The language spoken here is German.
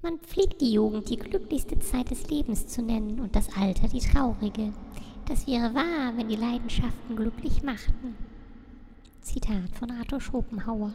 Man pflegt die Jugend die glücklichste Zeit des Lebens zu nennen und das Alter die traurige. Das wäre wahr, wenn die Leidenschaften glücklich machten. Zitat von Arthur Schopenhauer